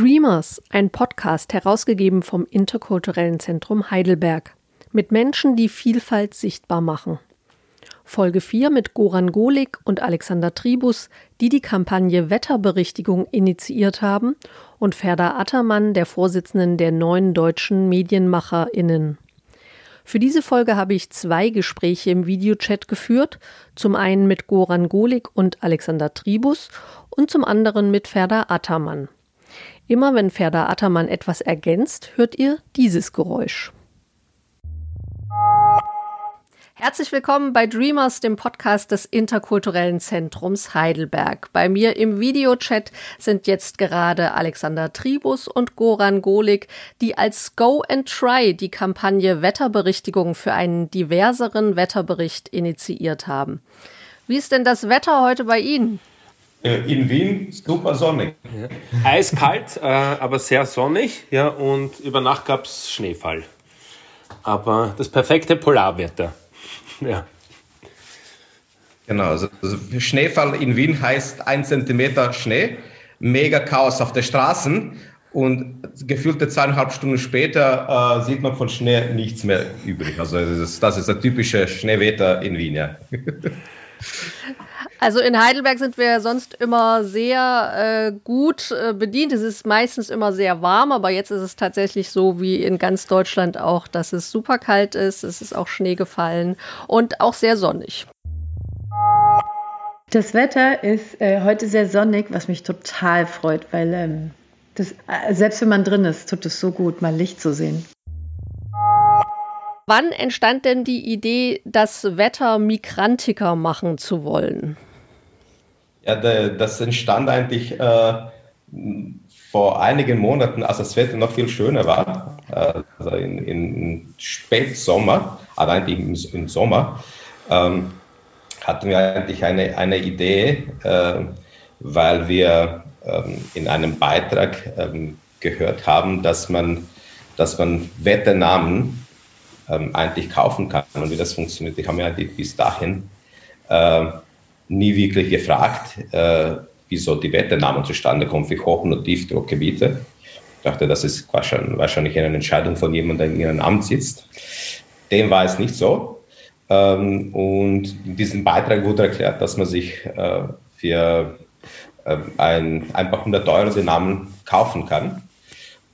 Dreamers, ein Podcast herausgegeben vom Interkulturellen Zentrum Heidelberg. Mit Menschen, die Vielfalt sichtbar machen. Folge 4 mit Goran Golik und Alexander Tribus, die die Kampagne Wetterberichtigung initiiert haben, und Ferda Attermann, der Vorsitzenden der neuen deutschen MedienmacherInnen. Für diese Folge habe ich zwei Gespräche im Videochat geführt, zum einen mit Goran Golik und Alexander Tribus und zum anderen mit Ferda Attermann. Immer wenn Ferda Attermann etwas ergänzt, hört ihr dieses Geräusch. Herzlich willkommen bei Dreamers, dem Podcast des Interkulturellen Zentrums Heidelberg. Bei mir im Videochat sind jetzt gerade Alexander Tribus und Goran Golik, die als Go and Try die Kampagne Wetterberichtigung für einen diverseren Wetterbericht initiiert haben. Wie ist denn das Wetter heute bei Ihnen? Äh, in Wien super sonnig. Ja. Eiskalt, äh, aber sehr sonnig. Ja, und über Nacht gab es Schneefall. Aber das perfekte Polarwetter. Ja. Genau, also, also Schneefall in Wien heißt ein Zentimeter Schnee, mega Chaos auf den Straßen und gefühlte zweieinhalb Stunden später äh, sieht man von Schnee nichts mehr übrig. Also das ist, das ist das typische Schneewetter in Wien, ja. Also in Heidelberg sind wir sonst immer sehr äh, gut äh, bedient. Es ist meistens immer sehr warm, aber jetzt ist es tatsächlich so wie in ganz Deutschland auch, dass es super kalt ist. Es ist auch Schnee gefallen und auch sehr sonnig. Das Wetter ist äh, heute sehr sonnig, was mich total freut, weil ähm, das, äh, selbst wenn man drin ist, tut es so gut, mal Licht zu sehen. Wann entstand denn die Idee, das Wetter migrantiker machen zu wollen? Ja, das entstand eigentlich äh, vor einigen Monaten, als das Wetter noch viel schöner war, äh, also in, in Spätsommer, aber eigentlich im, im Sommer, ähm, hatten wir eigentlich eine, eine Idee, äh, weil wir ähm, in einem Beitrag ähm, gehört haben, dass man, dass man Wetternamen ähm, eigentlich kaufen kann und wie das funktioniert. Ich habe mir eigentlich bis dahin äh, nie wirklich gefragt, äh, wieso die Wetternamen zustande kommen für Hoch- und Tiefdruckgebiete. Ich dachte, das ist wahrscheinlich eine Entscheidung von jemandem, der in ihrem Amt sitzt. Dem war es nicht so. Ähm, und in diesem Beitrag wurde erklärt, dass man sich äh, für äh, ein, einfach 100 Euro den Namen kaufen kann.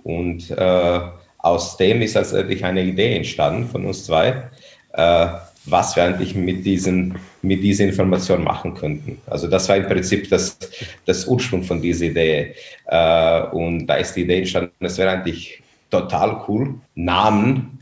Und äh, aus dem ist also eine Idee entstanden von uns zwei, äh, was wir eigentlich mit, diesen, mit dieser Information machen könnten. Also das war im Prinzip das, das Ursprung von dieser Idee. Äh, und da ist die Idee entstanden, es wäre eigentlich total cool, Namen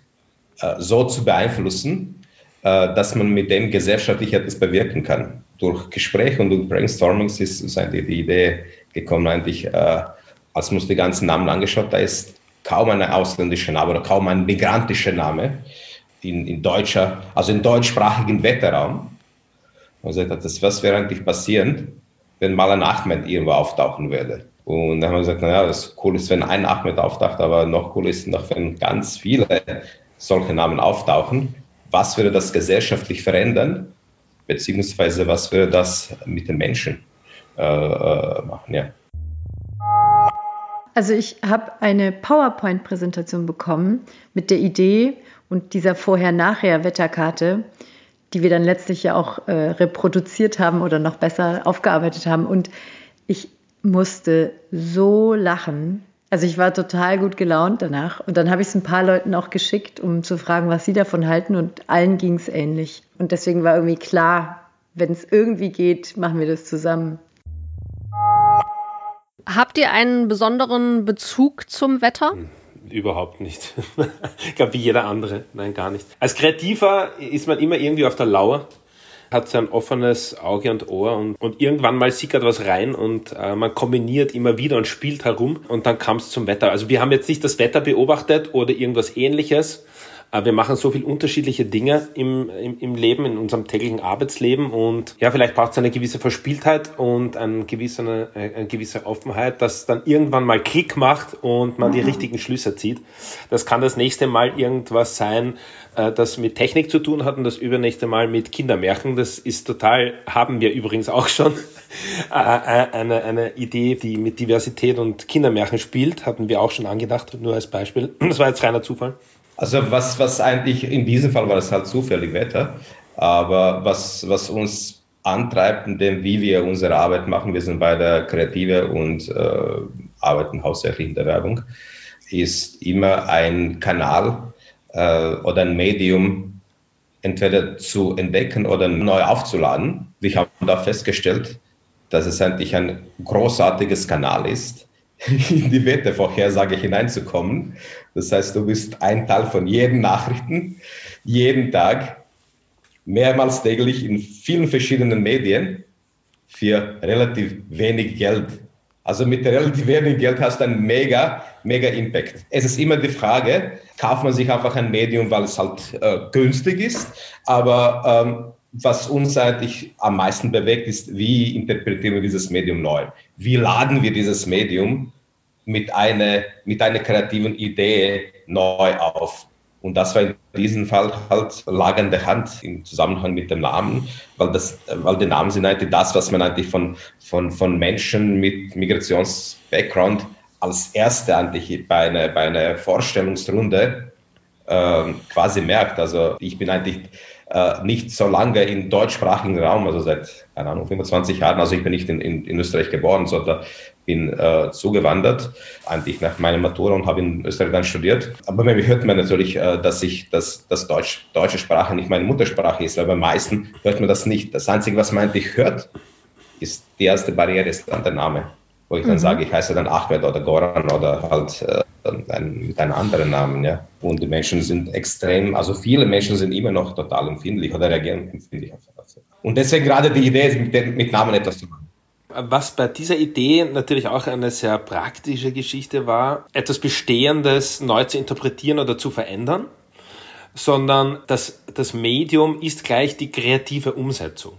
äh, so zu beeinflussen, äh, dass man mit dem gesellschaftlich etwas bewirken kann. Durch Gespräche und durch Brainstormings ist, ist eigentlich die Idee gekommen, eigentlich, als man die ganzen Namen angeschaut, da ist kaum ein ausländischer Name oder kaum ein migrantischer Name in, in deutscher, also im deutschsprachigen Wetterraum. Und gesagt das, was wäre eigentlich passieren, wenn mal ein Ahmed irgendwo auftauchen würde? Und dann haben wir gesagt, naja, das cool ist, wenn ein Ahmed auftaucht, aber noch cool ist noch, wenn ganz viele solche Namen auftauchen. Was würde das gesellschaftlich verändern? Beziehungsweise was würde das mit den Menschen äh, äh machen? Ja. Also ich habe eine PowerPoint-Präsentation bekommen mit der Idee, und dieser Vorher-Nachher-Wetterkarte, die wir dann letztlich ja auch äh, reproduziert haben oder noch besser aufgearbeitet haben. Und ich musste so lachen. Also ich war total gut gelaunt danach. Und dann habe ich es ein paar Leuten auch geschickt, um zu fragen, was sie davon halten. Und allen ging es ähnlich. Und deswegen war irgendwie klar, wenn es irgendwie geht, machen wir das zusammen. Habt ihr einen besonderen Bezug zum Wetter? Hm überhaupt nicht. ich glaube, wie jeder andere. Nein, gar nicht. Als Kreativer ist man immer irgendwie auf der Lauer, hat sein offenes Auge und Ohr und, und irgendwann mal sickert was rein und äh, man kombiniert immer wieder und spielt herum und dann kam es zum Wetter. Also wir haben jetzt nicht das Wetter beobachtet oder irgendwas ähnliches, wir machen so viele unterschiedliche Dinge im, im, im Leben, in unserem täglichen Arbeitsleben und ja, vielleicht braucht es eine gewisse Verspieltheit und eine gewisse, eine, eine gewisse Offenheit, dass dann irgendwann mal Klick macht und man die mhm. richtigen Schlüsse zieht. Das kann das nächste Mal irgendwas sein, äh, das mit Technik zu tun hat und das übernächste Mal mit Kindermärchen. Das ist total, haben wir übrigens auch schon, äh, äh, eine, eine Idee, die mit Diversität und Kindermärchen spielt, hatten wir auch schon angedacht, nur als Beispiel. Das war jetzt reiner Zufall. Also was, was eigentlich, in diesem Fall war das halt zufällig Wetter, aber was, was uns antreibt und dem, wie wir unsere Arbeit machen, wir sind beide Kreative und äh, arbeiten hauptsächlich in der Werbung, ist immer ein Kanal äh, oder ein Medium entweder zu entdecken oder neu aufzuladen. Wir haben da festgestellt, dass es eigentlich ein großartiges Kanal ist, in die Wettervorhersage hineinzukommen. Das heißt, du bist ein Teil von jeden Nachrichten, jeden Tag, mehrmals täglich in vielen verschiedenen Medien für relativ wenig Geld. Also mit relativ wenig Geld hast du einen mega, mega Impact. Es ist immer die Frage, kauft man sich einfach ein Medium, weil es halt äh, günstig ist, aber ähm, was uns eigentlich am meisten bewegt, ist, wie interpretieren wir dieses Medium neu? Wie laden wir dieses Medium mit einer, mit einer kreativen Idee neu auf? Und das war in diesem Fall halt lagernde Hand im Zusammenhang mit dem Namen, weil, das, weil die Namen sind eigentlich das, was man eigentlich von, von, von Menschen mit Migrations-Background als erste eigentlich bei einer, bei einer Vorstellungsrunde äh, quasi merkt. Also ich bin eigentlich nicht so lange im deutschsprachigen Raum, also seit, keine Ahnung, 25 Jahren. Also ich bin nicht in, in, in Österreich geboren, sondern bin äh, zugewandert, eigentlich nach meiner Matura und habe in Österreich dann studiert. Aber bei mir hört man natürlich, äh, dass ich, dass, dass Deutsch, deutsche Sprache nicht meine Muttersprache ist, weil bei meisten hört man das nicht. Das Einzige, was man eigentlich hört, ist die erste Barriere, ist dann der Name. Wo ich dann mhm. sage, ich heiße dann Ahmed oder Goran oder halt äh, ein, mit einem anderen Namen, ja. Und die Menschen sind extrem, also viele Menschen sind immer noch total empfindlich oder reagieren empfindlich auf das. Und deswegen gerade die Idee ist, mit, mit Namen etwas zu machen. Was bei dieser Idee natürlich auch eine sehr praktische Geschichte war, etwas Bestehendes neu zu interpretieren oder zu verändern, sondern das, das Medium ist gleich die kreative Umsetzung.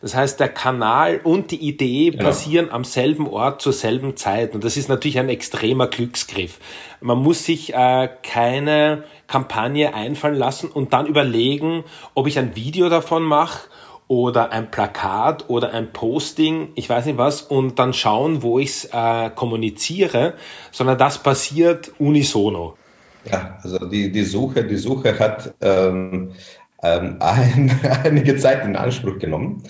Das heißt, der Kanal und die Idee genau. passieren am selben Ort zur selben Zeit. Und das ist natürlich ein extremer Glücksgriff. Man muss sich äh, keine Kampagne einfallen lassen und dann überlegen, ob ich ein Video davon mache oder ein Plakat oder ein Posting, ich weiß nicht was, und dann schauen, wo ich es äh, kommuniziere, sondern das passiert unisono. Ja, also die, die Suche, die Suche hat ähm, ähm, ein, einige Zeit in Anspruch genommen,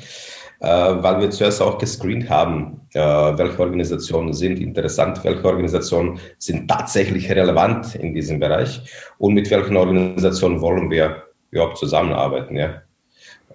äh, weil wir zuerst auch gescreent haben, äh, welche Organisationen sind interessant, welche Organisationen sind tatsächlich relevant in diesem Bereich und mit welchen Organisationen wollen wir überhaupt zusammenarbeiten. Ja.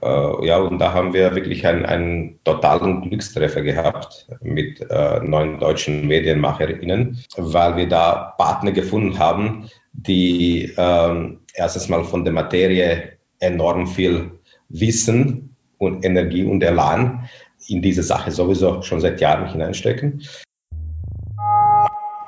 Äh, ja, und da haben wir wirklich einen, einen totalen Glückstreffer gehabt mit äh, neuen deutschen MedienmacherInnen, weil wir da Partner gefunden haben, die ähm, erstens mal von der Materie enorm viel Wissen und Energie und Elan in diese Sache sowieso schon seit Jahren hineinstecken.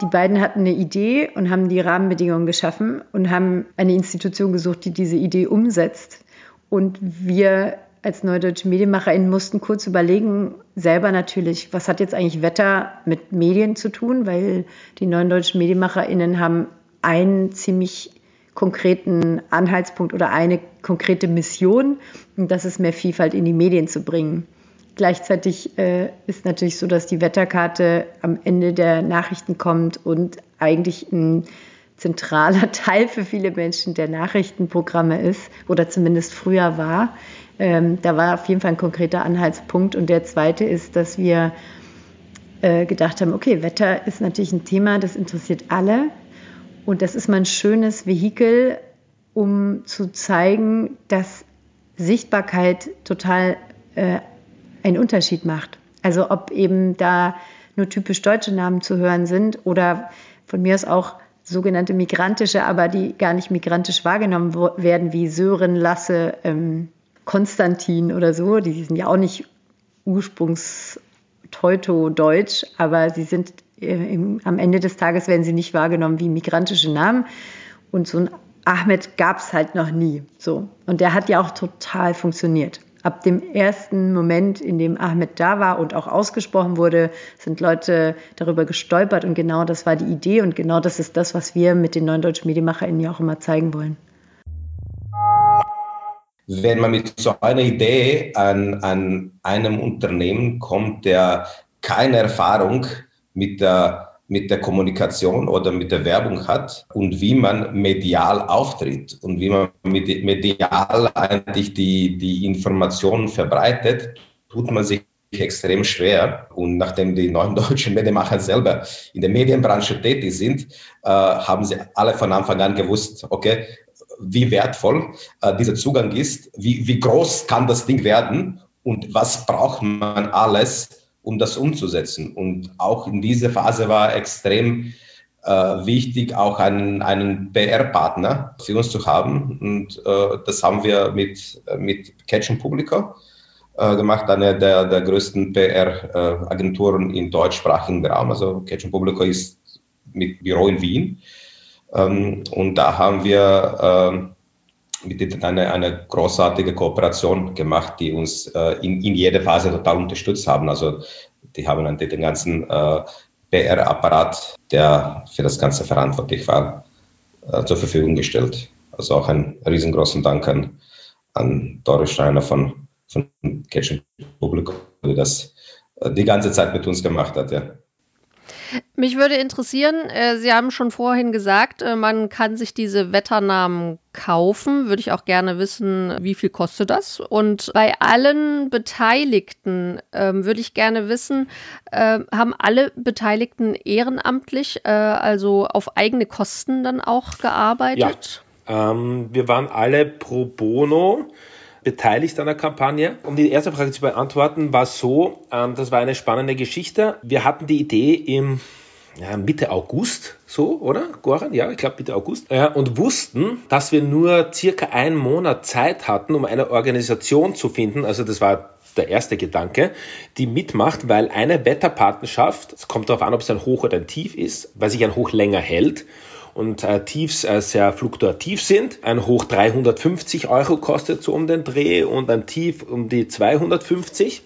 Die beiden hatten eine Idee und haben die Rahmenbedingungen geschaffen und haben eine Institution gesucht, die diese Idee umsetzt. Und wir als neudeutsche MedienmacherInnen mussten kurz überlegen, selber natürlich, was hat jetzt eigentlich Wetter mit Medien zu tun, weil die neuen deutschen MedienmacherInnen haben einen ziemlich konkreten Anhaltspunkt oder eine konkrete Mission, und das ist mehr Vielfalt in die Medien zu bringen. Gleichzeitig äh, ist natürlich so, dass die Wetterkarte am Ende der Nachrichten kommt und eigentlich ein zentraler Teil für viele Menschen der Nachrichtenprogramme ist oder zumindest früher war. Ähm, da war auf jeden Fall ein konkreter Anhaltspunkt. Und der zweite ist, dass wir äh, gedacht haben, okay, Wetter ist natürlich ein Thema, das interessiert alle. Und das ist mal ein schönes Vehikel, um zu zeigen, dass Sichtbarkeit total äh, einen Unterschied macht. Also ob eben da nur typisch deutsche Namen zu hören sind oder von mir aus auch sogenannte migrantische, aber die gar nicht migrantisch wahrgenommen werden, wie Sören, Lasse, ähm, Konstantin oder so. Die sind ja auch nicht ursprungsteuto-deutsch, aber sie sind im, am Ende des Tages werden sie nicht wahrgenommen wie migrantische Namen. Und so ein Ahmed gab es halt noch nie. So. Und der hat ja auch total funktioniert. Ab dem ersten Moment, in dem Ahmed da war und auch ausgesprochen wurde, sind Leute darüber gestolpert und genau das war die Idee und genau das ist das, was wir mit den neuen deutschen MedienmacherInnen ja auch immer zeigen wollen. Wenn man mit so einer Idee an, an einem Unternehmen kommt, der keine Erfahrung mit der mit der Kommunikation oder mit der Werbung hat und wie man medial auftritt und wie man medial eigentlich die, die Informationen verbreitet, tut man sich extrem schwer. Und nachdem die neuen deutschen Medienmacher selber in der Medienbranche tätig sind, äh, haben sie alle von Anfang an gewusst, okay, wie wertvoll äh, dieser Zugang ist, wie, wie groß kann das Ding werden und was braucht man alles, um das umzusetzen. Und auch in dieser Phase war extrem äh, wichtig, auch einen, einen PR-Partner für uns zu haben. Und äh, das haben wir mit, mit Catch and Publica äh, gemacht, eine der, der größten PR-Agenturen im deutschsprachigen Raum. Also Catch and Publica ist mit Büro in Wien. Ähm, und da haben wir ähm, mit denen eine, eine großartige Kooperation gemacht, die uns äh, in, in jeder Phase total unterstützt haben. Also die haben dann den ganzen äh, PR-Apparat, der für das Ganze verantwortlich war, äh, zur Verfügung gestellt. Also auch einen riesengroßen Dank an, an Doris Steiner von, von Catch Public, die das äh, die ganze Zeit mit uns gemacht hat. Ja. Mich würde interessieren, äh, Sie haben schon vorhin gesagt, äh, man kann sich diese Wetternamen kaufen. Würde ich auch gerne wissen, wie viel kostet das? Und bei allen Beteiligten ähm, würde ich gerne wissen, äh, haben alle Beteiligten ehrenamtlich, äh, also auf eigene Kosten dann auch gearbeitet? Ja, ähm, wir waren alle pro bono beteiligt an der Kampagne. Um die erste Frage zu beantworten, war so, ähm, das war eine spannende Geschichte. Wir hatten die Idee im ja, Mitte August, so, oder? Goran? Ja, ich glaube Mitte August. Ja, und wussten, dass wir nur circa einen Monat Zeit hatten, um eine Organisation zu finden. Also das war der erste Gedanke, die mitmacht, weil eine Wetterpartnerschaft, es kommt darauf an, ob es ein Hoch oder ein Tief ist, weil sich ein Hoch länger hält und äh, Tiefs äh, sehr fluktuativ sind. Ein Hoch 350 Euro kostet so um den Dreh und ein Tief um die 250.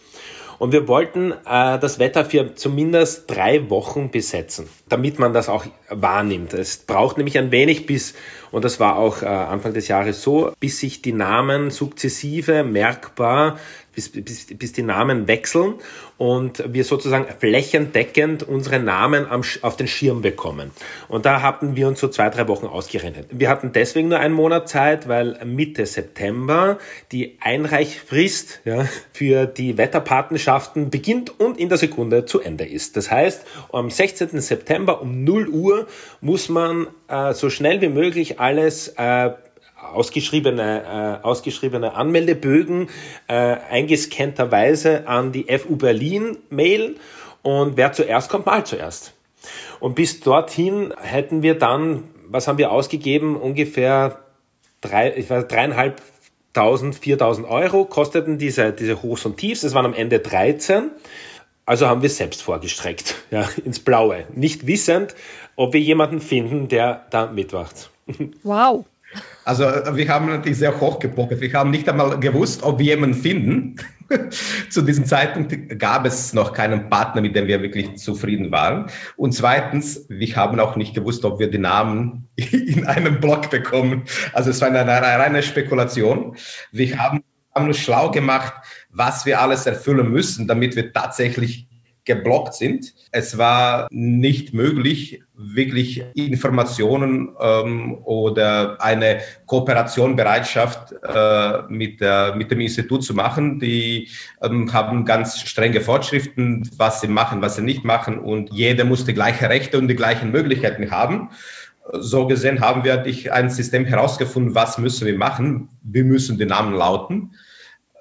Und wir wollten äh, das Wetter für zumindest drei Wochen besetzen, damit man das auch wahrnimmt. Es braucht nämlich ein wenig bis, und das war auch äh, Anfang des Jahres so, bis sich die Namen sukzessive merkbar bis, bis, bis die Namen wechseln und wir sozusagen flächendeckend unsere Namen am, auf den Schirm bekommen. Und da hatten wir uns so zwei, drei Wochen ausgerechnet. Wir hatten deswegen nur einen Monat Zeit, weil Mitte September die Einreichfrist ja, für die Wetterpatenschaften beginnt und in der Sekunde zu Ende ist. Das heißt, am 16. September um 0 Uhr muss man äh, so schnell wie möglich alles äh, ausgeschriebene, äh, ausgeschriebene Anmeldebögen äh, eingescannterweise an die FU Berlin mailen und wer zuerst kommt, mal zuerst. Und bis dorthin hätten wir dann, was haben wir ausgegeben? Ungefähr drei, ich weiß, dreieinhalbtausend, viertausend Euro kosteten diese, diese Hochs und Tiefs. Es waren am Ende 13. Also haben wir selbst vorgestreckt, ja, ins Blaue. Nicht wissend, ob wir jemanden finden, der da mitmacht. Wow. Also wir haben natürlich sehr hoch gepokert. Wir haben nicht einmal gewusst, ob wir jemanden finden. Zu diesem Zeitpunkt gab es noch keinen Partner, mit dem wir wirklich zufrieden waren. Und zweitens, wir haben auch nicht gewusst, ob wir die Namen in einem Blog bekommen. Also es war eine, eine reine Spekulation. Wir haben, haben uns schlau gemacht, was wir alles erfüllen müssen, damit wir tatsächlich geblockt sind. Es war nicht möglich, wirklich Informationen ähm, oder eine Kooperationbereitschaft äh, mit, der, mit dem Institut zu machen. Die ähm, haben ganz strenge Vorschriften, was sie machen, was sie nicht machen und jeder muss die gleichen Rechte und die gleichen Möglichkeiten haben. So gesehen haben wir ein System herausgefunden, was müssen wir machen. Wir müssen den Namen lauten.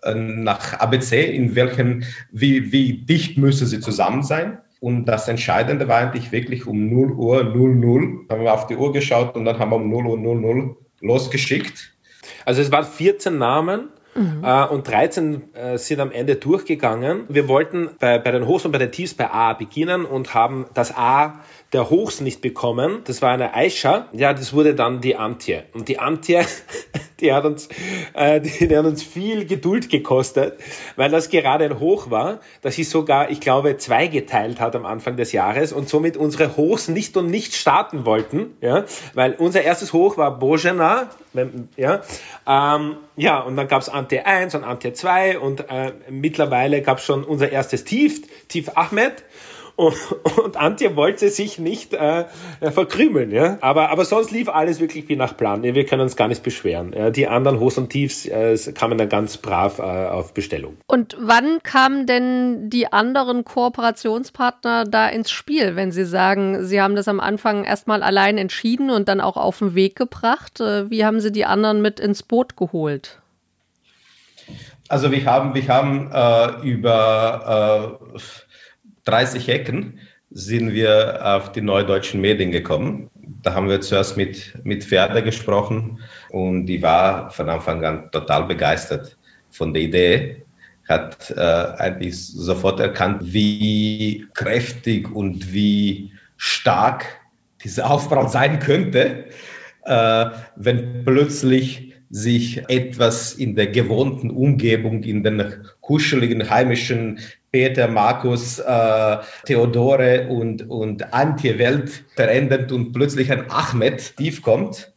Äh, nach ABC, in welchen, wie, wie dicht müssen sie zusammen sein. Und das Entscheidende war eigentlich wirklich um 0 Uhr 00. Haben wir auf die Uhr geschaut und dann haben wir um 0 Uhr 00 losgeschickt. Also es waren 14 Namen Mhm. Äh, und 13 äh, sind am Ende durchgegangen. Wir wollten bei, bei den Hochs und bei den Tiefs bei A beginnen und haben das A der Hochs nicht bekommen. Das war eine Aisha. Ja, das wurde dann die Antje. Und die Antje, die hat uns, äh, die, die hat uns viel Geduld gekostet, weil das gerade ein Hoch war, dass sie sogar, ich glaube, zwei geteilt hat am Anfang des Jahres und somit unsere Hochs nicht und nicht starten wollten, ja, weil unser erstes Hoch war Bojana, ja, ähm, ja, und dann gab's Antje 1 und Antje 2 und äh, mittlerweile gab's schon unser erstes Tief, Tief Ahmed und, und Antje wollte sich nicht äh, verkrümeln. Ja? Aber, aber sonst lief alles wirklich wie nach Plan. Wir können uns gar nicht beschweren. Ja? Die anderen Hochs und Tiefs äh, kamen dann ganz brav äh, auf Bestellung. Und wann kamen denn die anderen Kooperationspartner da ins Spiel, wenn Sie sagen, Sie haben das am Anfang erstmal allein entschieden und dann auch auf den Weg gebracht? Äh, wie haben Sie die anderen mit ins Boot geholt? Also wir haben, wir haben äh, über äh, 30 Ecken sind wir auf die neudeutschen Medien gekommen. Da haben wir zuerst mit, mit Pferde gesprochen und die war von Anfang an total begeistert von der Idee. Hat äh, eigentlich sofort erkannt, wie kräftig und wie stark dieser Aufbau sein könnte, äh, wenn plötzlich sich etwas in der gewohnten Umgebung, in den kuscheligen heimischen Peter, Markus, äh, Theodore und, und Antje-Welt verändert und plötzlich ein Ahmed tief kommt.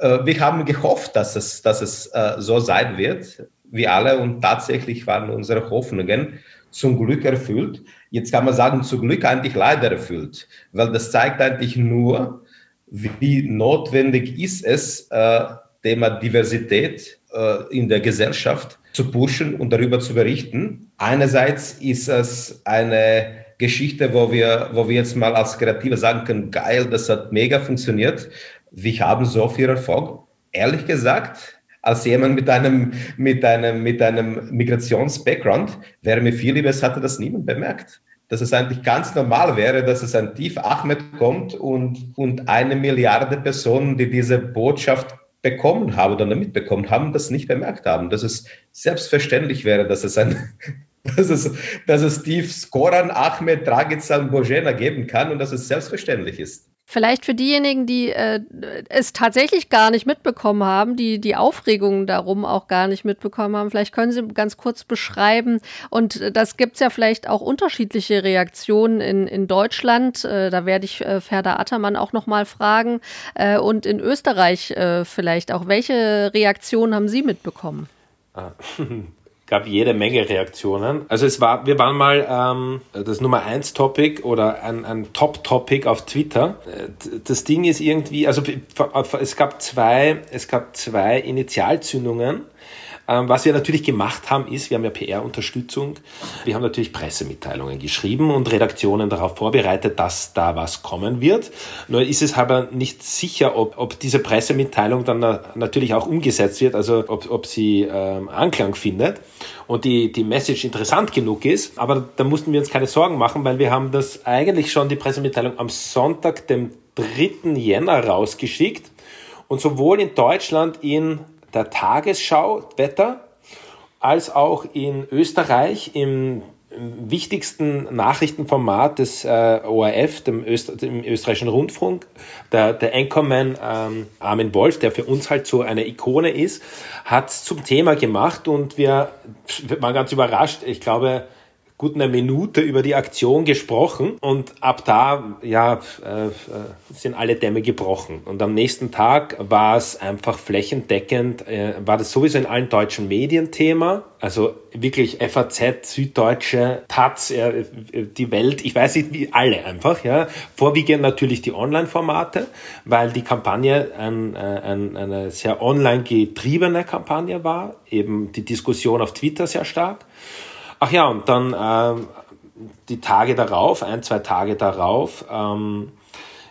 Äh, wir haben gehofft, dass es, dass es äh, so sein wird, wie alle, und tatsächlich waren unsere Hoffnungen zum Glück erfüllt. Jetzt kann man sagen, zum Glück eigentlich leider erfüllt, weil das zeigt eigentlich nur, wie notwendig ist es, äh, Thema Diversität äh, in der Gesellschaft zu pushen und darüber zu berichten. Einerseits ist es eine Geschichte, wo wir, wo wir jetzt mal als Kreative sagen können, geil, das hat mega funktioniert. Wir haben so viel Erfolg. Ehrlich gesagt, als jemand mit einem, mit einem, mit einem Migrations-Background wäre mir viel lieber, es hatte das niemand bemerkt. Dass es eigentlich ganz normal wäre, dass es ein Tief Ahmed kommt und, und eine Milliarde Personen, die diese Botschaft bekommen haben oder mitbekommen haben, das nicht bemerkt haben. Dass es selbstverständlich wäre, dass es ein, dass es, dass es Steve Skoran, Ahmed, Dragic und Bojena geben kann und dass es selbstverständlich ist. Vielleicht für diejenigen, die äh, es tatsächlich gar nicht mitbekommen haben, die die Aufregung darum auch gar nicht mitbekommen haben, vielleicht können Sie ganz kurz beschreiben. Und das gibt es ja vielleicht auch unterschiedliche Reaktionen in, in Deutschland. Äh, da werde ich äh, Ferda Attermann auch nochmal fragen. Äh, und in Österreich äh, vielleicht auch. Welche Reaktionen haben Sie mitbekommen? Ah. gab jede Menge Reaktionen. Also es war, wir waren mal ähm, das Nummer eins Topic oder ein, ein Top Topic auf Twitter. Das Ding ist irgendwie, also es gab zwei, es gab zwei Initialzündungen. Ähm, was wir natürlich gemacht haben, ist, wir haben ja PR-Unterstützung, wir haben natürlich Pressemitteilungen geschrieben und Redaktionen darauf vorbereitet, dass da was kommen wird. Nur ist es aber nicht sicher, ob, ob diese Pressemitteilung dann natürlich auch umgesetzt wird, also ob, ob sie ähm, Anklang findet und die, die Message interessant genug ist. Aber da mussten wir uns keine Sorgen machen, weil wir haben das eigentlich schon die Pressemitteilung am Sonntag, dem 3. Jänner rausgeschickt und sowohl in Deutschland in der Tagesschau Wetter als auch in Österreich im, wichtigsten Nachrichtenformat des äh, ORF, dem, Öster dem, österreichischen Rundfunk, der, der Anchorman ähm, Armin Wolf, der für uns halt so eine Ikone ist, hat zum Thema gemacht und wir waren ganz überrascht. Ich glaube, gut eine Minute über die Aktion gesprochen und ab da ja, äh, sind alle Dämme gebrochen. Und am nächsten Tag war es einfach flächendeckend, äh, war das sowieso in allen deutschen Medien Thema. Also wirklich FAZ, Süddeutsche, Taz, äh, die Welt, ich weiß nicht wie, alle einfach. Ja. Vorwiegend natürlich die Online-Formate, weil die Kampagne ein, äh, ein, eine sehr online getriebene Kampagne war, eben die Diskussion auf Twitter sehr stark. Ach ja, und dann ähm, die Tage darauf, ein, zwei Tage darauf, ähm,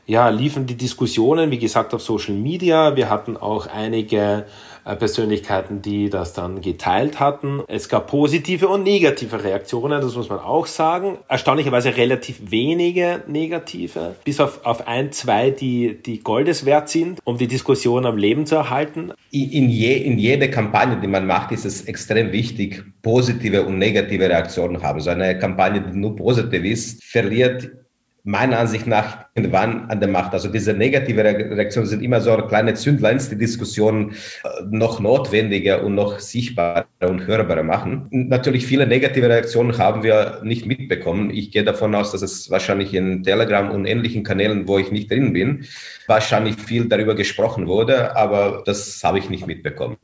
ja, liefen die Diskussionen, wie gesagt, auf Social Media. Wir hatten auch einige Persönlichkeiten, die das dann geteilt hatten. Es gab positive und negative Reaktionen, das muss man auch sagen. Erstaunlicherweise relativ wenige negative, bis auf, auf ein, zwei, die, die Goldes wert sind, um die Diskussion am Leben zu erhalten. In, je, in jeder Kampagne, die man macht, ist es extrem wichtig, positive und negative Reaktionen haben. So eine Kampagne, die nur positiv ist, verliert meiner Ansicht nach irgendwann an der Macht. Also diese negative Reaktionen sind immer so kleine Zündleins, die Diskussionen äh, noch notwendiger und noch sichtbarer und hörbarer machen. Natürlich viele negative Reaktionen haben wir nicht mitbekommen. Ich gehe davon aus, dass es wahrscheinlich in Telegram und ähnlichen Kanälen, wo ich nicht drin bin, wahrscheinlich viel darüber gesprochen wurde, aber das habe ich nicht mitbekommen.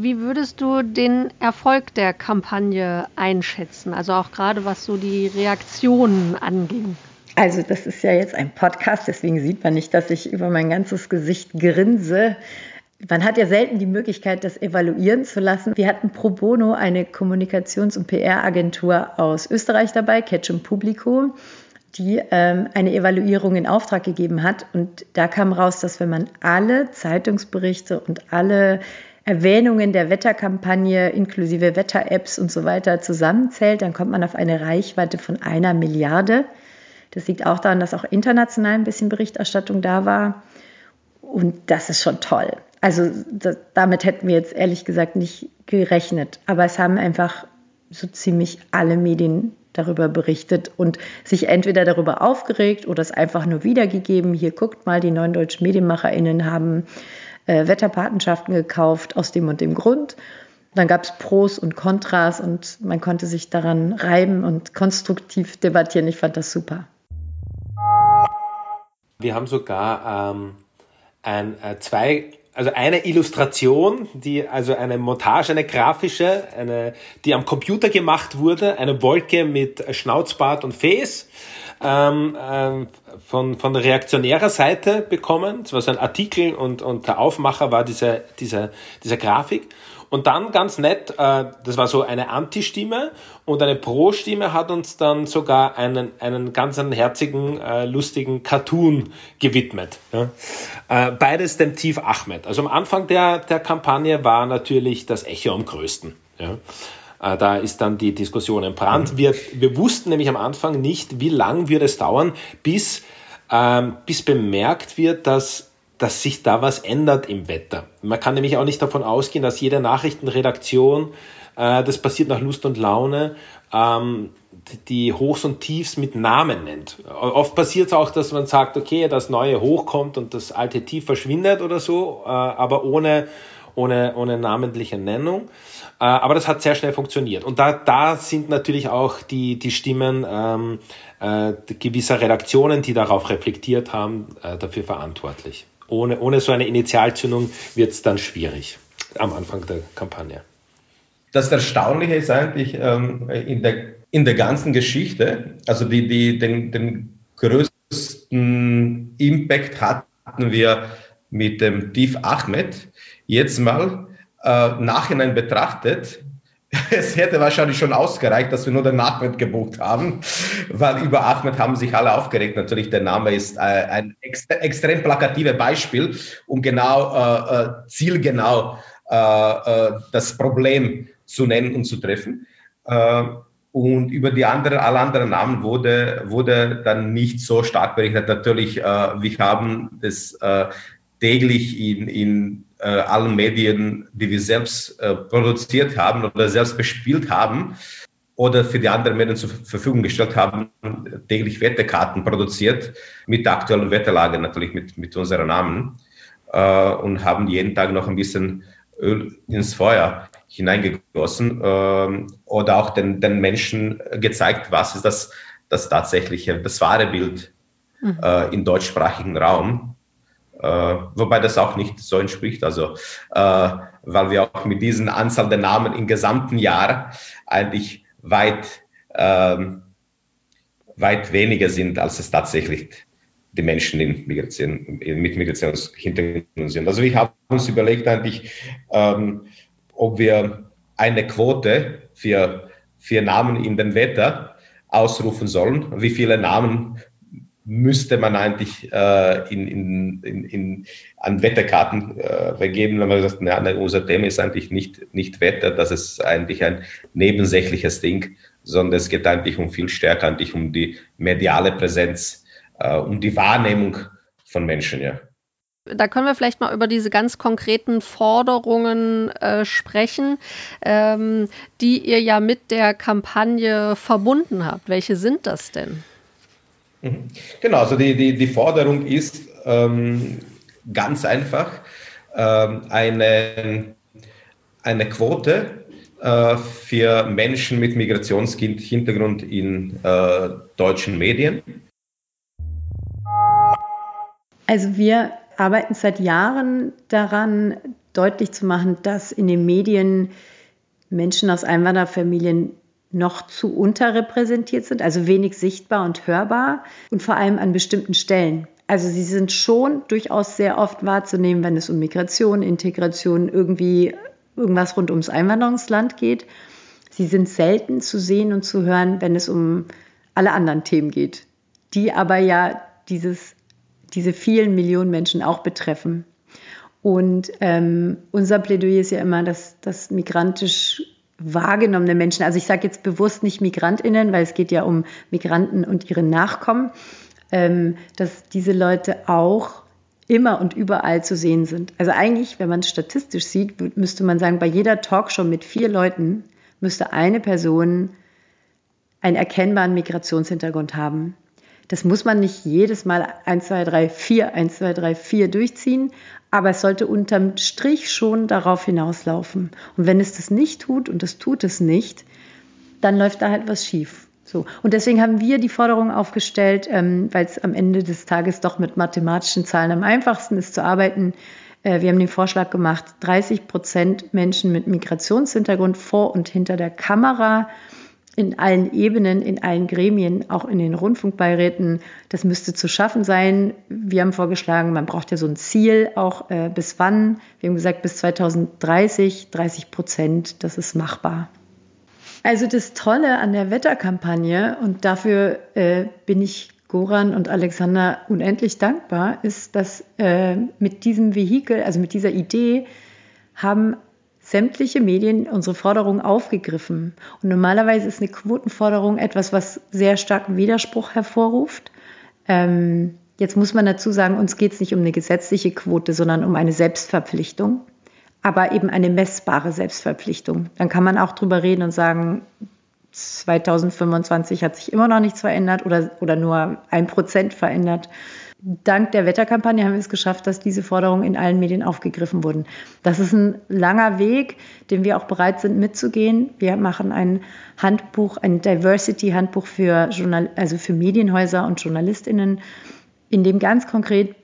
Wie würdest du den Erfolg der Kampagne einschätzen? Also auch gerade was so die Reaktionen anging. Also das ist ja jetzt ein Podcast, deswegen sieht man nicht, dass ich über mein ganzes Gesicht grinse. Man hat ja selten die Möglichkeit, das evaluieren zu lassen. Wir hatten pro bono eine Kommunikations- und PR-Agentur aus Österreich dabei, Ketchum Publico, die ähm, eine Evaluierung in Auftrag gegeben hat. Und da kam raus, dass wenn man alle Zeitungsberichte und alle Erwähnungen der Wetterkampagne inklusive Wetter-Apps und so weiter zusammenzählt, dann kommt man auf eine Reichweite von einer Milliarde. Das liegt auch daran, dass auch international ein bisschen Berichterstattung da war. Und das ist schon toll. Also das, damit hätten wir jetzt ehrlich gesagt nicht gerechnet. Aber es haben einfach so ziemlich alle Medien darüber berichtet und sich entweder darüber aufgeregt oder es einfach nur wiedergegeben. Hier guckt mal, die neuen deutschen Medienmacherinnen haben äh, Wetterpatenschaften gekauft aus dem und dem Grund. Dann gab es Pros und Kontras und man konnte sich daran reiben und konstruktiv debattieren. Ich fand das super. Wir haben sogar ähm, ein, äh, zwei, also eine Illustration, die also eine Montage, eine grafische, eine, die am Computer gemacht wurde, eine Wolke mit Schnauzbart und Fes ähm, ähm, von, von reaktionärer Seite bekommen. War so ein Artikel und, und der Aufmacher war diese, diese, diese Grafik. Und dann ganz nett, äh, das war so eine Anti-Stimme und eine Pro-Stimme hat uns dann sogar einen, einen ganz einen herzigen, äh, lustigen Cartoon gewidmet. Ja. Äh, beides dem Tief Ahmed. Also am Anfang der, der Kampagne war natürlich das Echo am größten. Ja. Äh, da ist dann die Diskussion entbrannt. Wir, wir wussten nämlich am Anfang nicht, wie lang wird es dauern, bis, ähm, bis bemerkt wird, dass, dass sich da was ändert im Wetter. Man kann nämlich auch nicht davon ausgehen, dass jede Nachrichtenredaktion, äh, das passiert nach Lust und Laune, ähm, die Hochs und Tiefs mit Namen nennt. Oft passiert es auch, dass man sagt, okay, das neue Hoch kommt und das alte Tief verschwindet oder so, äh, aber ohne, ohne, ohne namentliche Nennung. Äh, aber das hat sehr schnell funktioniert. Und da, da sind natürlich auch die, die Stimmen ähm, äh, gewisser Redaktionen, die darauf reflektiert haben, äh, dafür verantwortlich. Ohne, ohne so eine Initialzündung wird es dann schwierig am Anfang der Kampagne. Das Erstaunliche ist eigentlich ähm, in, der, in der ganzen Geschichte, also die, die, den, den größten Impact hatten wir mit dem Tief Ahmed. Jetzt mal äh, Nachhinein betrachtet, es hätte wahrscheinlich schon ausgereicht, dass wir nur den Ahmed gebucht haben, weil über Ahmed haben sich alle aufgeregt. Natürlich, der Name ist äh, ein ext extrem plakatives Beispiel, um genau, äh, äh zielgenau äh, äh, das Problem zu nennen und zu treffen. und über die anderen, alle anderen Namen wurde, wurde dann nicht so stark berichtet. Natürlich, wir haben das täglich in, in äh, allen Medien, die wir selbst äh, produziert haben oder selbst bespielt haben oder für die anderen Medien zur Verfügung gestellt haben, täglich Wetterkarten produziert mit der aktuellen Wetterlage, natürlich mit, mit unseren Namen äh, und haben jeden Tag noch ein bisschen Öl ins Feuer hineingegossen äh, oder auch den, den Menschen gezeigt, was ist das, das tatsächliche, das wahre Bild mhm. äh, im deutschsprachigen Raum. Äh, wobei das auch nicht so entspricht, also äh, weil wir auch mit diesen Anzahl der Namen im gesamten Jahr eigentlich weit, ähm, weit weniger sind, als es tatsächlich die Menschen in Migration, mit Migrationshintergrund sind. Also wir haben uns überlegt eigentlich, ähm, ob wir eine Quote für, für Namen in den Wetter ausrufen sollen, wie viele Namen müsste man eigentlich äh, in, in, in, in, an Wetterkarten äh, vergeben, wenn man sagt, na, unser Thema ist eigentlich nicht, nicht Wetter, das ist eigentlich ein nebensächliches Ding, sondern es geht eigentlich um viel stärker eigentlich um die mediale Präsenz, äh, um die Wahrnehmung von Menschen, ja. Da können wir vielleicht mal über diese ganz konkreten Forderungen äh, sprechen, ähm, die ihr ja mit der Kampagne verbunden habt. Welche sind das denn? Mhm. Genau, also die, die, die Forderung ist ähm, ganz einfach ähm, eine, eine Quote äh, für Menschen mit Migrationshintergrund in äh, deutschen Medien. Also wir arbeiten seit Jahren daran, deutlich zu machen, dass in den Medien Menschen aus Einwanderfamilien noch zu unterrepräsentiert sind, also wenig sichtbar und hörbar und vor allem an bestimmten Stellen. Also sie sind schon durchaus sehr oft wahrzunehmen, wenn es um Migration, Integration, irgendwie irgendwas rund ums Einwanderungsland geht. Sie sind selten zu sehen und zu hören, wenn es um alle anderen Themen geht, die aber ja dieses, diese vielen Millionen Menschen auch betreffen. Und ähm, unser Plädoyer ist ja immer, dass das migrantisch wahrgenommene Menschen, also ich sage jetzt bewusst nicht Migrantinnen, weil es geht ja um Migranten und ihre Nachkommen, ähm, dass diese Leute auch immer und überall zu sehen sind. Also eigentlich, wenn man es statistisch sieht, müsste man sagen, bei jeder Talkshow mit vier Leuten müsste eine Person einen erkennbaren Migrationshintergrund haben. Das muss man nicht jedes Mal 1, 2, 3, 4, 1, 2, 3, 4 durchziehen, aber es sollte unterm Strich schon darauf hinauslaufen. Und wenn es das nicht tut, und das tut es nicht, dann läuft da halt was schief. So. Und deswegen haben wir die Forderung aufgestellt, ähm, weil es am Ende des Tages doch mit mathematischen Zahlen am einfachsten ist zu arbeiten. Äh, wir haben den Vorschlag gemacht, 30 Prozent Menschen mit Migrationshintergrund vor und hinter der Kamera in allen Ebenen, in allen Gremien, auch in den Rundfunkbeiräten. Das müsste zu schaffen sein. Wir haben vorgeschlagen, man braucht ja so ein Ziel, auch äh, bis wann. Wir haben gesagt, bis 2030, 30 Prozent, das ist machbar. Also das Tolle an der Wetterkampagne, und dafür äh, bin ich Goran und Alexander unendlich dankbar, ist, dass äh, mit diesem Vehikel, also mit dieser Idee, haben sämtliche Medien unsere Forderung aufgegriffen. Und normalerweise ist eine Quotenforderung etwas, was sehr starken Widerspruch hervorruft. Ähm, jetzt muss man dazu sagen, uns geht es nicht um eine gesetzliche Quote, sondern um eine Selbstverpflichtung, aber eben eine messbare Selbstverpflichtung. Dann kann man auch drüber reden und sagen, 2025 hat sich immer noch nichts verändert oder, oder nur ein Prozent verändert dank der Wetterkampagne haben wir es geschafft, dass diese Forderungen in allen Medien aufgegriffen wurden. Das ist ein langer Weg, den wir auch bereit sind mitzugehen. Wir machen ein Handbuch, ein Diversity-Handbuch für, Journal also für Medienhäuser und JournalistInnen, in dem ganz konkret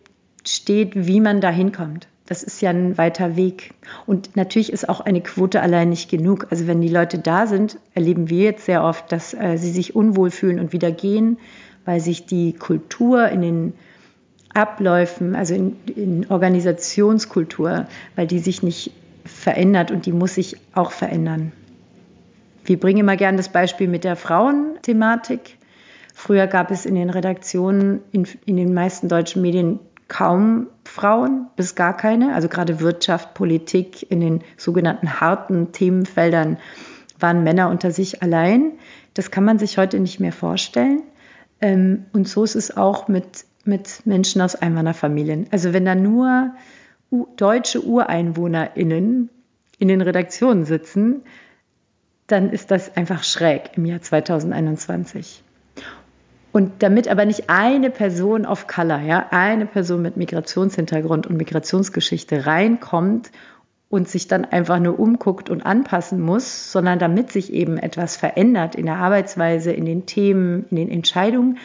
steht, wie man da hinkommt. Das ist ja ein weiter Weg. Und natürlich ist auch eine Quote allein nicht genug. Also wenn die Leute da sind, erleben wir jetzt sehr oft, dass äh, sie sich unwohl fühlen und wieder gehen, weil sich die Kultur in den Abläufen, also in, in Organisationskultur, weil die sich nicht verändert und die muss sich auch verändern. Wir bringen immer gerne das Beispiel mit der Frauenthematik. Früher gab es in den Redaktionen in, in den meisten deutschen Medien kaum Frauen, bis gar keine. Also gerade Wirtschaft, Politik, in den sogenannten harten Themenfeldern waren Männer unter sich allein. Das kann man sich heute nicht mehr vorstellen. Ähm, und so ist es auch mit mit Menschen aus Einwanderfamilien. Also wenn da nur deutsche UreinwohnerInnen in den Redaktionen sitzen, dann ist das einfach schräg im Jahr 2021. Und damit aber nicht eine Person of Color, ja, eine Person mit Migrationshintergrund und Migrationsgeschichte reinkommt und sich dann einfach nur umguckt und anpassen muss, sondern damit sich eben etwas verändert in der Arbeitsweise, in den Themen, in den Entscheidungen,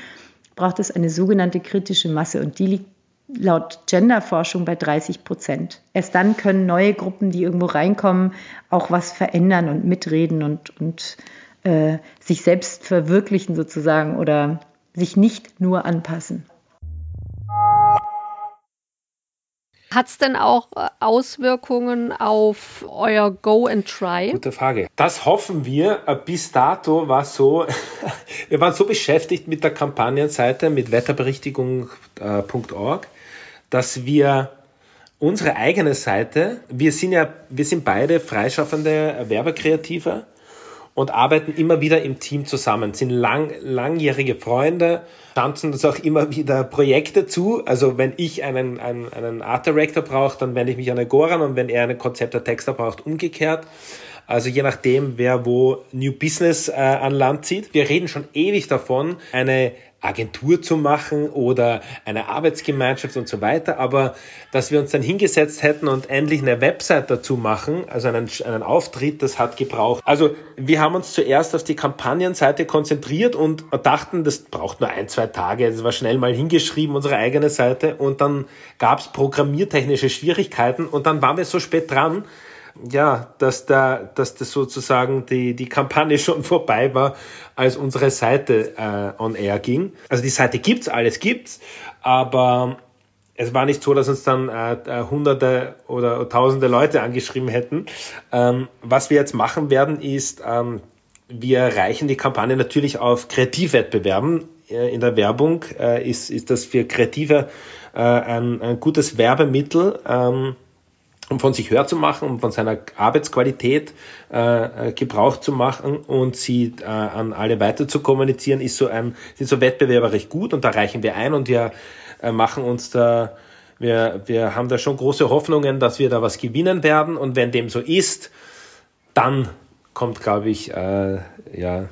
braucht es eine sogenannte kritische Masse und die liegt laut Genderforschung bei 30 Prozent. Erst dann können neue Gruppen, die irgendwo reinkommen, auch was verändern und mitreden und, und äh, sich selbst verwirklichen sozusagen oder sich nicht nur anpassen. Hat es denn auch äh, Auswirkungen auf euer Go and Try? Gute Frage. Das hoffen wir. Äh, bis dato war so, wir waren so beschäftigt mit der Kampagnenseite, mit wetterberichtigung.org, dass wir unsere eigene Seite, wir sind ja, wir sind beide freischaffende Werbekreative und arbeiten immer wieder im Team zusammen, sind lang, langjährige Freunde, tanzen uns auch immer wieder Projekte zu. Also wenn ich einen, einen, einen Art Director brauche, dann wende ich mich an Goran und wenn er einen Konzepter-Texter braucht, umgekehrt. Also je nachdem, wer wo New Business äh, an Land zieht. Wir reden schon ewig davon, eine Agentur zu machen oder eine Arbeitsgemeinschaft und so weiter, aber dass wir uns dann hingesetzt hätten und endlich eine Website dazu machen, also einen, einen Auftritt, das hat gebraucht. Also wir haben uns zuerst auf die Kampagnenseite konzentriert und dachten, das braucht nur ein, zwei Tage, das war schnell mal hingeschrieben, unsere eigene Seite. Und dann gab es programmiertechnische Schwierigkeiten und dann waren wir so spät dran, ja, dass da, dass das sozusagen die, die Kampagne schon vorbei war, als unsere Seite äh, on air ging. Also die Seite gibt's, alles gibt's, aber es war nicht so, dass uns dann äh, äh hunderte oder tausende Leute angeschrieben hätten. Ähm, was wir jetzt machen werden, ist, ähm, wir erreichen die Kampagne natürlich auf Kreativwettbewerben. Äh, in der Werbung äh, ist, ist das für Kreative äh, ein, ein gutes Werbemittel. Ähm, um von sich hör zu machen, um von seiner Arbeitsqualität äh, äh, Gebrauch zu machen und sie äh, an alle weiter zu kommunizieren, ist so ein, sind so Wettbewerber recht gut und da reichen wir ein und wir äh, machen uns da, wir, wir haben da schon große Hoffnungen, dass wir da was gewinnen werden und wenn dem so ist, dann kommt, glaube ich, äh, ja,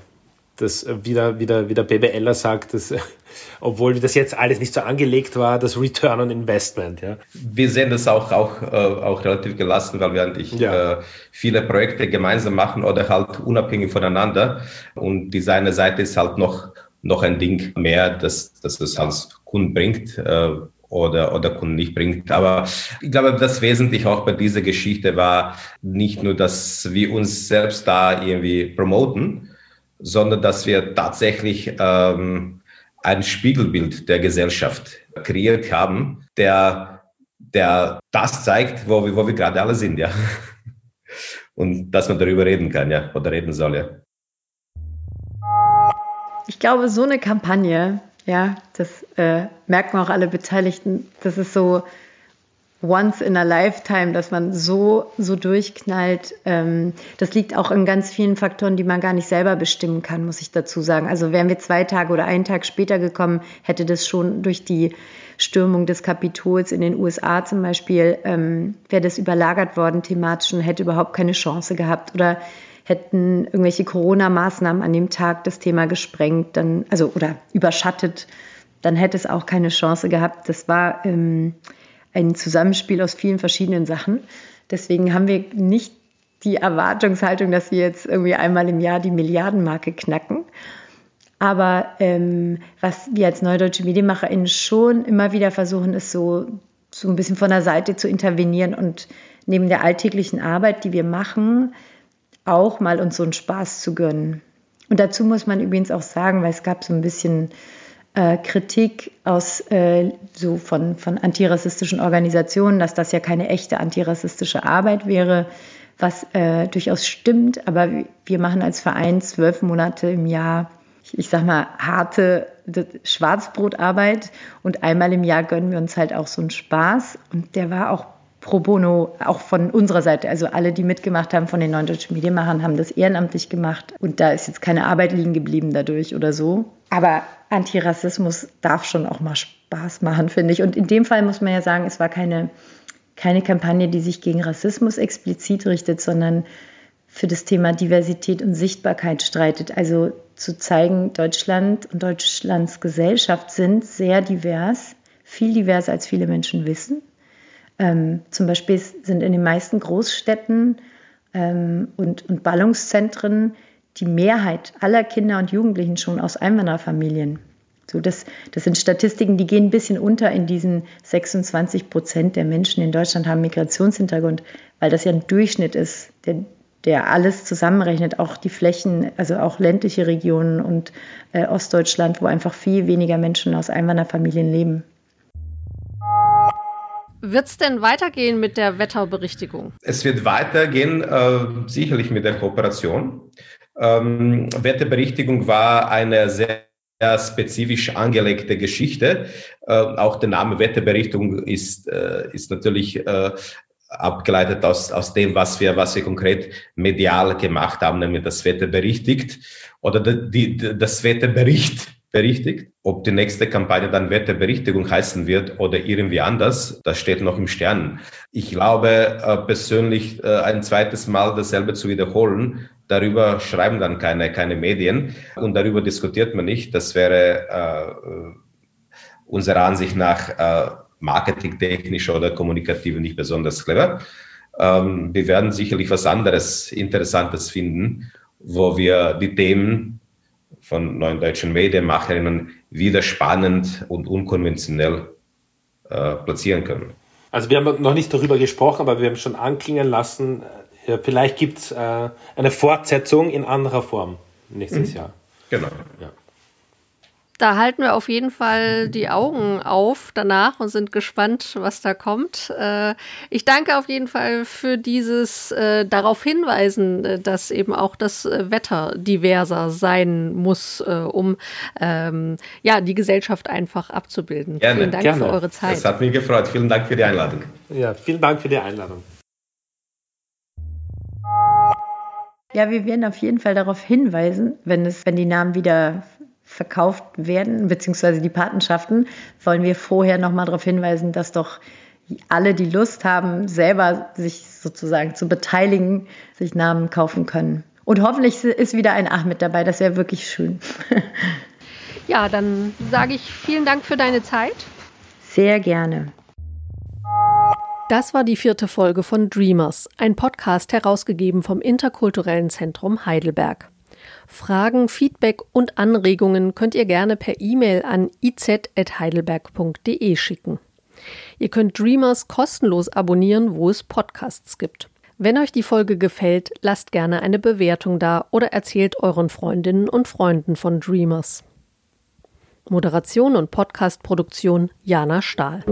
das wieder, wieder, wieder BBLer sagt, dass, obwohl das jetzt alles nicht so angelegt war, das Return on Investment. Ja. Wir sehen das auch, auch, äh, auch relativ gelassen, weil wir eigentlich ja. äh, viele Projekte gemeinsam machen oder halt unabhängig voneinander. Und die seine Seite ist halt noch, noch ein Ding mehr, dass, dass es als Kunden bringt. Äh, oder, oder Kunden nicht bringt. Aber ich glaube, das Wesentliche auch bei dieser Geschichte war nicht nur, dass wir uns selbst da irgendwie promoten, sondern dass wir tatsächlich ähm, ein Spiegelbild der Gesellschaft kreiert haben, der, der das zeigt, wo wir, wo wir gerade alle sind, ja. Und dass man darüber reden kann, ja, oder reden soll, ja. Ich glaube, so eine Kampagne, ja, das äh, merken auch alle Beteiligten, das ist so, once in a lifetime, dass man so, so durchknallt. Ähm, das liegt auch in ganz vielen Faktoren, die man gar nicht selber bestimmen kann, muss ich dazu sagen. Also wären wir zwei Tage oder einen Tag später gekommen, hätte das schon durch die Stürmung des Kapitols in den USA zum Beispiel, ähm, wäre das überlagert worden thematisch und hätte überhaupt keine Chance gehabt. Oder hätten irgendwelche Corona-Maßnahmen an dem Tag das Thema gesprengt, dann, also oder überschattet, dann hätte es auch keine Chance gehabt. Das war ähm, ein Zusammenspiel aus vielen verschiedenen Sachen. Deswegen haben wir nicht die Erwartungshaltung, dass wir jetzt irgendwie einmal im Jahr die Milliardenmarke knacken. Aber ähm, was wir als Neudeutsche MedienmacherInnen schon immer wieder versuchen, ist so, so ein bisschen von der Seite zu intervenieren und neben der alltäglichen Arbeit, die wir machen, auch mal uns so einen Spaß zu gönnen. Und dazu muss man übrigens auch sagen, weil es gab so ein bisschen äh, Kritik aus äh, so von, von antirassistischen Organisationen, dass das ja keine echte antirassistische Arbeit wäre, was äh, durchaus stimmt. Aber wir machen als Verein zwölf Monate im Jahr, ich, ich sag mal, harte Schwarzbrotarbeit und einmal im Jahr gönnen wir uns halt auch so einen Spaß. Und der war auch pro bono, auch von unserer Seite. Also alle, die mitgemacht haben von den neuen deutschen Medienmachern, haben das ehrenamtlich gemacht. Und da ist jetzt keine Arbeit liegen geblieben dadurch oder so. Aber Antirassismus darf schon auch mal Spaß machen, finde ich. Und in dem Fall muss man ja sagen, es war keine, keine Kampagne, die sich gegen Rassismus explizit richtet, sondern für das Thema Diversität und Sichtbarkeit streitet. Also zu zeigen, Deutschland und Deutschlands Gesellschaft sind sehr divers, viel diverser als viele Menschen wissen. Ähm, zum Beispiel sind in den meisten Großstädten ähm, und, und Ballungszentren die Mehrheit aller Kinder und Jugendlichen schon aus Einwanderfamilien. So, das, das sind Statistiken, die gehen ein bisschen unter in diesen 26 Prozent der Menschen in Deutschland haben Migrationshintergrund, weil das ja ein Durchschnitt ist, der, der alles zusammenrechnet, auch die Flächen, also auch ländliche Regionen und äh, Ostdeutschland, wo einfach viel weniger Menschen aus Einwanderfamilien leben. Wird es denn weitergehen mit der Wetterberichtigung? Es wird weitergehen, äh, sicherlich mit der Kooperation. Ähm, Wetterberichtigung war eine sehr spezifisch angelegte Geschichte. Äh, auch der Name Wetterberichtigung ist, äh, ist natürlich äh, abgeleitet aus, aus dem, was wir, was wir konkret medial gemacht haben, nämlich das Wetter berichtigt oder die, die, das Wetterbericht berichtigt. Ob die nächste Kampagne dann Wetterberichtigung heißen wird oder irgendwie anders, das steht noch im Sternen. Ich glaube äh, persönlich, äh, ein zweites Mal dasselbe zu wiederholen, darüber schreiben dann keine, keine Medien und darüber diskutiert man nicht. Das wäre äh, unserer Ansicht nach äh, marketingtechnisch oder kommunikativ nicht besonders clever. Ähm, wir werden sicherlich was anderes Interessantes finden, wo wir die Themen von neuen deutschen Medienmacherinnen wieder spannend und unkonventionell äh, platzieren können. Also wir haben noch nicht darüber gesprochen, aber wir haben schon anklingen lassen, äh, vielleicht gibt es äh, eine Fortsetzung in anderer Form nächstes mhm. Jahr. Genau. Ja da halten wir auf jeden Fall die Augen auf danach und sind gespannt, was da kommt. Äh, ich danke auf jeden Fall für dieses äh, darauf hinweisen, äh, dass eben auch das Wetter diverser sein muss, um ähm, ja, die Gesellschaft einfach abzubilden. Gerne, vielen Dank gerne. für eure Zeit. Es hat mich gefreut. Vielen Dank für die Einladung. Ja, vielen Dank für die Einladung. Ja, wir werden auf jeden Fall darauf hinweisen, wenn es, wenn die Namen wieder verkauft werden, beziehungsweise die Patenschaften, wollen wir vorher nochmal darauf hinweisen, dass doch alle, die Lust haben, selber sich sozusagen zu beteiligen, sich Namen kaufen können. Und hoffentlich ist wieder ein Ahmed dabei, das wäre wirklich schön. ja, dann sage ich vielen Dank für deine Zeit. Sehr gerne. Das war die vierte Folge von Dreamers, ein Podcast herausgegeben vom Interkulturellen Zentrum Heidelberg. Fragen, Feedback und Anregungen könnt ihr gerne per E-Mail an iz.heidelberg.de schicken. Ihr könnt Dreamers kostenlos abonnieren, wo es Podcasts gibt. Wenn euch die Folge gefällt, lasst gerne eine Bewertung da oder erzählt euren Freundinnen und Freunden von Dreamers. Moderation und Podcastproduktion Jana Stahl.